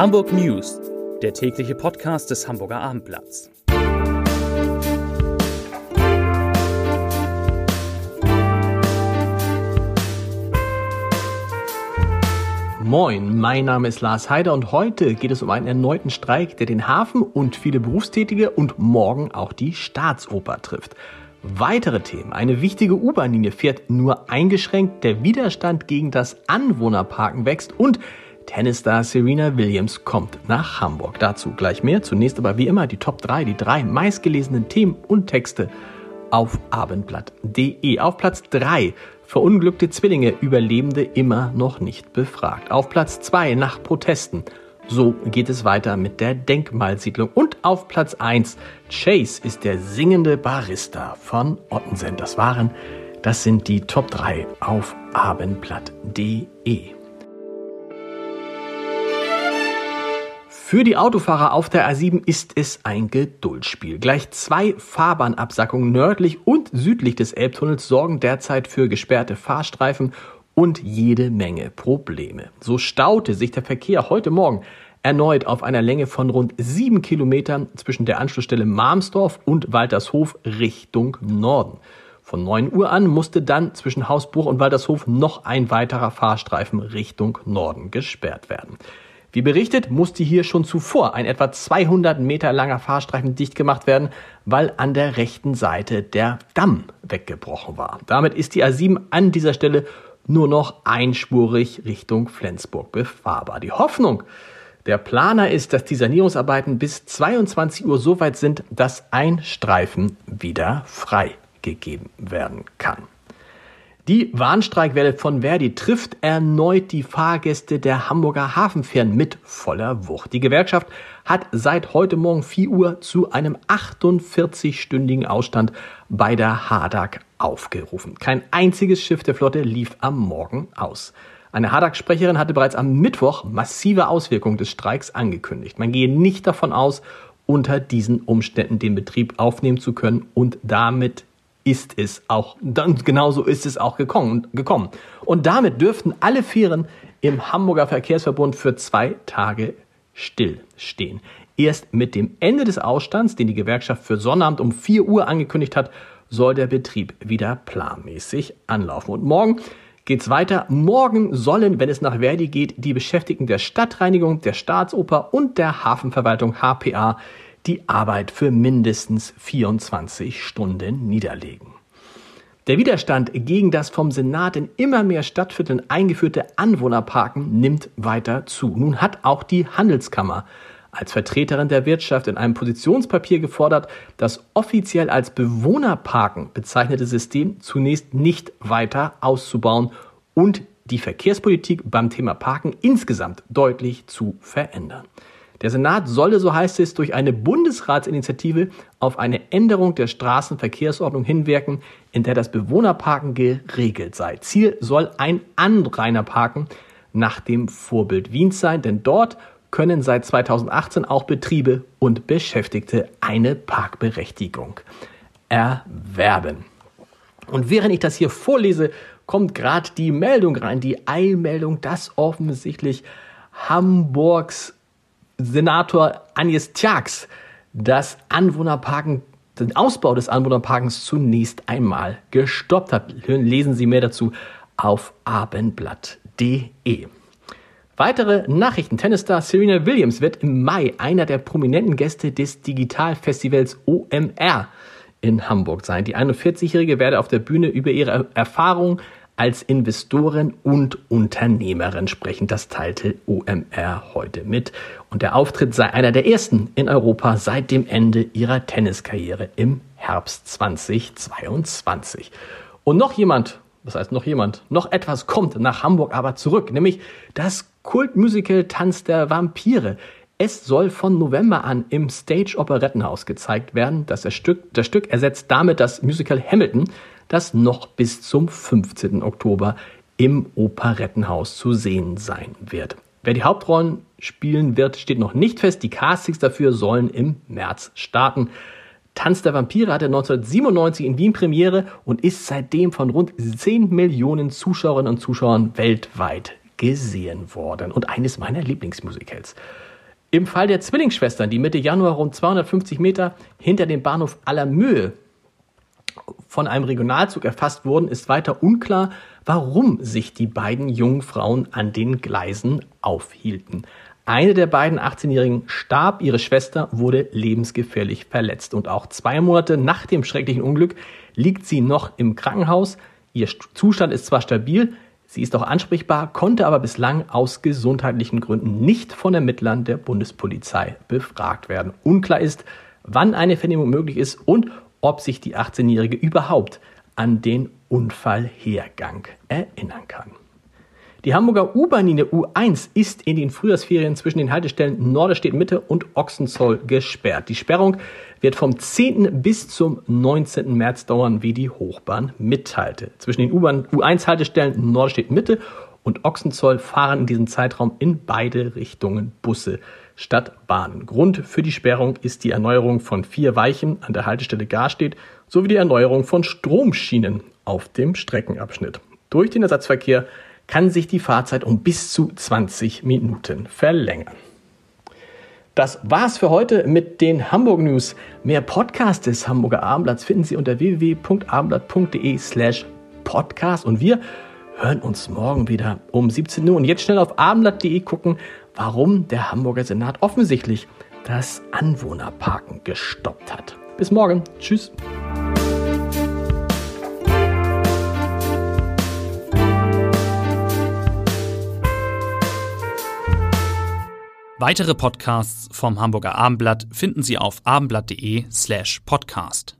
Hamburg News, der tägliche Podcast des Hamburger Abendblatts. Moin, mein Name ist Lars Heider und heute geht es um einen erneuten Streik, der den Hafen und viele Berufstätige und morgen auch die Staatsoper trifft. Weitere Themen. Eine wichtige U-Bahn-Linie fährt nur eingeschränkt, der Widerstand gegen das Anwohnerparken wächst und Tennisstar Serena Williams kommt nach Hamburg. Dazu gleich mehr. Zunächst aber wie immer die Top 3, die drei meistgelesenen Themen und Texte auf abendblatt.de. Auf Platz 3 verunglückte Zwillinge Überlebende immer noch nicht befragt. Auf Platz 2 nach Protesten. So geht es weiter mit der Denkmalsiedlung. Und auf Platz 1 Chase ist der singende Barista von Ottensen. Das waren, das sind die Top 3 auf abendblatt.de. Für die Autofahrer auf der A7 ist es ein Geduldsspiel. Gleich zwei Fahrbahnabsackungen nördlich und südlich des Elbtunnels sorgen derzeit für gesperrte Fahrstreifen und jede Menge Probleme. So staute sich der Verkehr heute Morgen erneut auf einer Länge von rund sieben Kilometern zwischen der Anschlussstelle Marmsdorf und Waltershof Richtung Norden. Von 9 Uhr an musste dann zwischen Hausbruch und Waltershof noch ein weiterer Fahrstreifen Richtung Norden gesperrt werden. Wie berichtet, musste hier schon zuvor ein etwa 200 Meter langer Fahrstreifen dicht gemacht werden, weil an der rechten Seite der Damm weggebrochen war. Damit ist die A7 an dieser Stelle nur noch einspurig Richtung Flensburg befahrbar. Die Hoffnung der Planer ist, dass die Sanierungsarbeiten bis 22 Uhr so weit sind, dass ein Streifen wieder freigegeben werden kann. Die Warnstreikwelle von Verdi trifft erneut die Fahrgäste der Hamburger Hafenfähren mit voller Wucht. Die Gewerkschaft hat seit heute Morgen 4 Uhr zu einem 48-stündigen Ausstand bei der Hadak aufgerufen. Kein einziges Schiff der Flotte lief am Morgen aus. Eine Hadak-Sprecherin hatte bereits am Mittwoch massive Auswirkungen des Streiks angekündigt. Man gehe nicht davon aus, unter diesen Umständen den Betrieb aufnehmen zu können und damit ist es auch, dann genauso ist es auch gekommen, gekommen. Und damit dürften alle Fähren im Hamburger Verkehrsverbund für zwei Tage stillstehen. Erst mit dem Ende des Ausstands, den die Gewerkschaft für Sonnabend um 4 Uhr angekündigt hat, soll der Betrieb wieder planmäßig anlaufen. Und morgen geht's weiter. Morgen sollen, wenn es nach Verdi geht, die Beschäftigten der Stadtreinigung, der Staatsoper und der Hafenverwaltung HPA die Arbeit für mindestens 24 Stunden niederlegen. Der Widerstand gegen das vom Senat in immer mehr Stadtvierteln eingeführte Anwohnerparken nimmt weiter zu. Nun hat auch die Handelskammer als Vertreterin der Wirtschaft in einem Positionspapier gefordert, das offiziell als Bewohnerparken bezeichnete System zunächst nicht weiter auszubauen und die Verkehrspolitik beim Thema Parken insgesamt deutlich zu verändern. Der Senat solle, so heißt es, durch eine Bundesratsinitiative auf eine Änderung der Straßenverkehrsordnung hinwirken, in der das Bewohnerparken geregelt sei. Ziel soll ein Anrainerparken nach dem Vorbild Wiens sein, denn dort können seit 2018 auch Betriebe und Beschäftigte eine Parkberechtigung erwerben. Und während ich das hier vorlese, kommt gerade die Meldung rein, die Eilmeldung, dass offensichtlich Hamburgs Senator Agnes Tjax das Anwohnerparken, den Ausbau des Anwohnerparkens zunächst einmal gestoppt hat. Lesen Sie mehr dazu auf abendblatt.de. Weitere Nachrichten. Tennisstar Serena Williams wird im Mai einer der prominenten Gäste des Digitalfestivals OMR in Hamburg sein. Die 41-Jährige werde auf der Bühne über ihre Erfahrungen als Investorin und Unternehmerin sprechen. Das teilte OMR heute mit. Und der Auftritt sei einer der ersten in Europa seit dem Ende ihrer Tenniskarriere im Herbst 2022. Und noch jemand, das heißt noch jemand, noch etwas kommt nach Hamburg aber zurück, nämlich das Kultmusical Tanz der Vampire. Es soll von November an im Stage Operettenhaus gezeigt werden. Das, Stück, das Stück ersetzt damit das Musical Hamilton, das noch bis zum 15. Oktober im Operettenhaus zu sehen sein wird. Wer die Hauptrollen spielen wird, steht noch nicht fest. Die Castings dafür sollen im März starten. Tanz der Vampire hatte 1997 in Wien Premiere und ist seitdem von rund 10 Millionen Zuschauerinnen und Zuschauern weltweit gesehen worden. Und eines meiner Lieblingsmusicals. Im Fall der Zwillingsschwestern, die Mitte Januar rund 250 Meter hinter dem Bahnhof Allermühe von einem Regionalzug erfasst wurden, ist weiter unklar, warum sich die beiden jungen Frauen an den Gleisen aufhielten. Eine der beiden 18-Jährigen starb, ihre Schwester wurde lebensgefährlich verletzt. Und auch zwei Monate nach dem schrecklichen Unglück liegt sie noch im Krankenhaus. Ihr Zustand ist zwar stabil, sie ist auch ansprechbar, konnte aber bislang aus gesundheitlichen Gründen nicht von Ermittlern der Bundespolizei befragt werden. Unklar ist, wann eine Vernehmung möglich ist und ob sich die 18-Jährige überhaupt an den Unfallhergang erinnern kann. Die Hamburger U-Bahn-Linie U1 ist in den Frühjahrsferien zwischen den Haltestellen Norderstedt Mitte und Ochsenzoll gesperrt. Die Sperrung wird vom 10. bis zum 19. März dauern, wie die Hochbahn mitteilte. Zwischen den U-Bahn U1-Haltestellen Norderstedt Mitte und Ochsenzoll fahren in diesem Zeitraum in beide Richtungen Busse statt Bahnen. Grund für die Sperrung ist die Erneuerung von vier Weichen an der Haltestelle Garstedt sowie die Erneuerung von Stromschienen auf dem Streckenabschnitt. Durch den Ersatzverkehr kann sich die Fahrzeit um bis zu 20 Minuten verlängern. Das war's für heute mit den Hamburg News. Mehr Podcasts des Hamburger Abendblatts finden Sie unter www.abendblatt.de slash podcast und wir hören uns morgen wieder um 17 Uhr. Und jetzt schnell auf abendblatt.de gucken, warum der Hamburger Senat offensichtlich das Anwohnerparken gestoppt hat. Bis morgen. Tschüss. Weitere Podcasts vom Hamburger Abendblatt finden Sie auf abendblatt.de slash podcast.